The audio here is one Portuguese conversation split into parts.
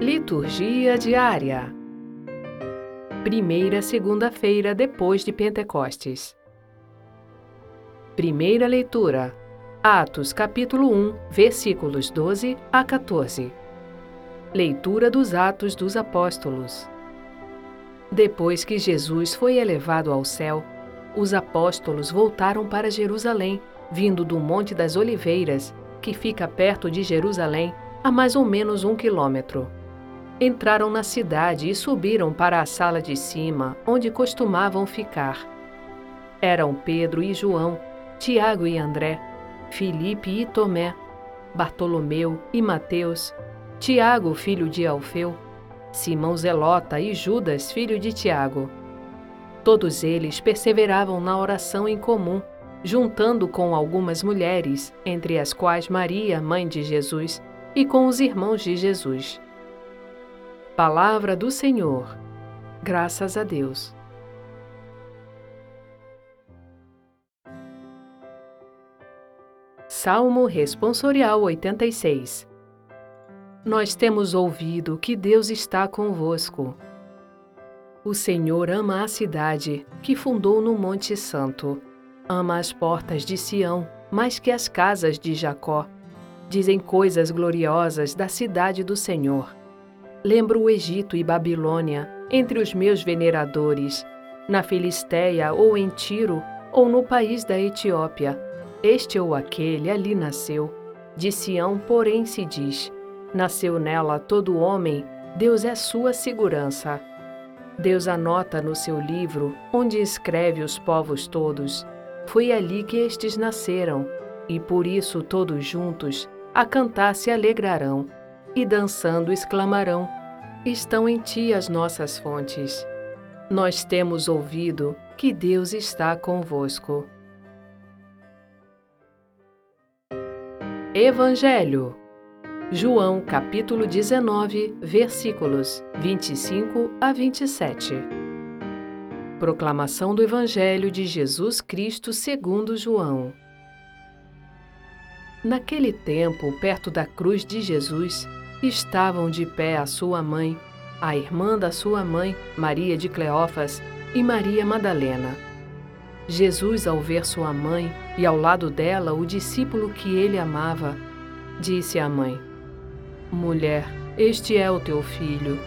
Liturgia diária. Primeira segunda-feira depois de Pentecostes. Primeira leitura. Atos capítulo 1, versículos 12 a 14. Leitura dos Atos dos Apóstolos. Depois que Jesus foi elevado ao céu, os apóstolos voltaram para Jerusalém, vindo do Monte das Oliveiras, que fica perto de Jerusalém, a mais ou menos um quilômetro. Entraram na cidade e subiram para a sala de cima, onde costumavam ficar. Eram Pedro e João, Tiago e André, Filipe e Tomé, Bartolomeu e Mateus, Tiago, filho de Alfeu, Simão Zelota e Judas, filho de Tiago. Todos eles perseveravam na oração em comum, juntando com algumas mulheres, entre as quais Maria, mãe de Jesus, e com os irmãos de Jesus. Palavra do Senhor. Graças a Deus. Salmo Responsorial 86 Nós temos ouvido que Deus está convosco. O Senhor ama a cidade que fundou no Monte Santo. Ama as portas de Sião mais que as casas de Jacó. Dizem coisas gloriosas da cidade do Senhor. Lembro o Egito e Babilônia entre os meus veneradores, na Filisteia ou em Tiro ou no país da Etiópia. Este ou aquele ali nasceu. De Sião, porém, se diz: Nasceu nela todo homem, Deus é sua segurança. Deus anota no seu livro, onde escreve os povos todos. Foi ali que estes nasceram, e por isso todos juntos a cantar se alegrarão e dançando exclamarão: Estão em ti as nossas fontes. Nós temos ouvido que Deus está convosco. Evangelho João capítulo 19, versículos 25 a 27. Proclamação do Evangelho de Jesus Cristo segundo João. Naquele tempo, perto da cruz de Jesus, estavam de pé a sua mãe, a irmã da sua mãe, Maria de Cleófas, e Maria Madalena. Jesus, ao ver sua mãe e ao lado dela o discípulo que ele amava, disse à mãe: Mulher, este é o teu filho.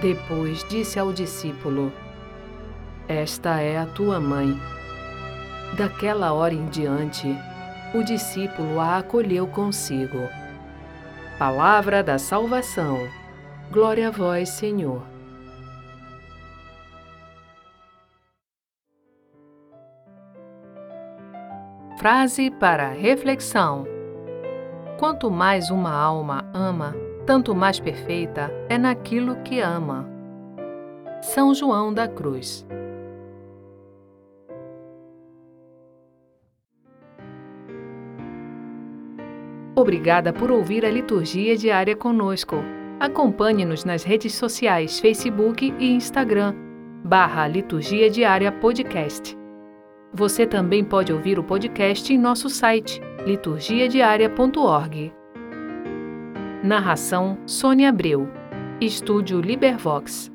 Depois disse ao discípulo: Esta é a tua mãe. Daquela hora em diante, o discípulo a acolheu consigo. Palavra da salvação. Glória a vós, Senhor. Frase para reflexão: Quanto mais uma alma ama, tanto mais perfeita é naquilo que ama. São João da Cruz. Obrigada por ouvir a liturgia diária conosco. Acompanhe-nos nas redes sociais Facebook e Instagram, barra Liturgia Diária Podcast. Você também pode ouvir o podcast em nosso site, liturgiadiaria.org. Narração Sônia Abreu. Estúdio Libervox.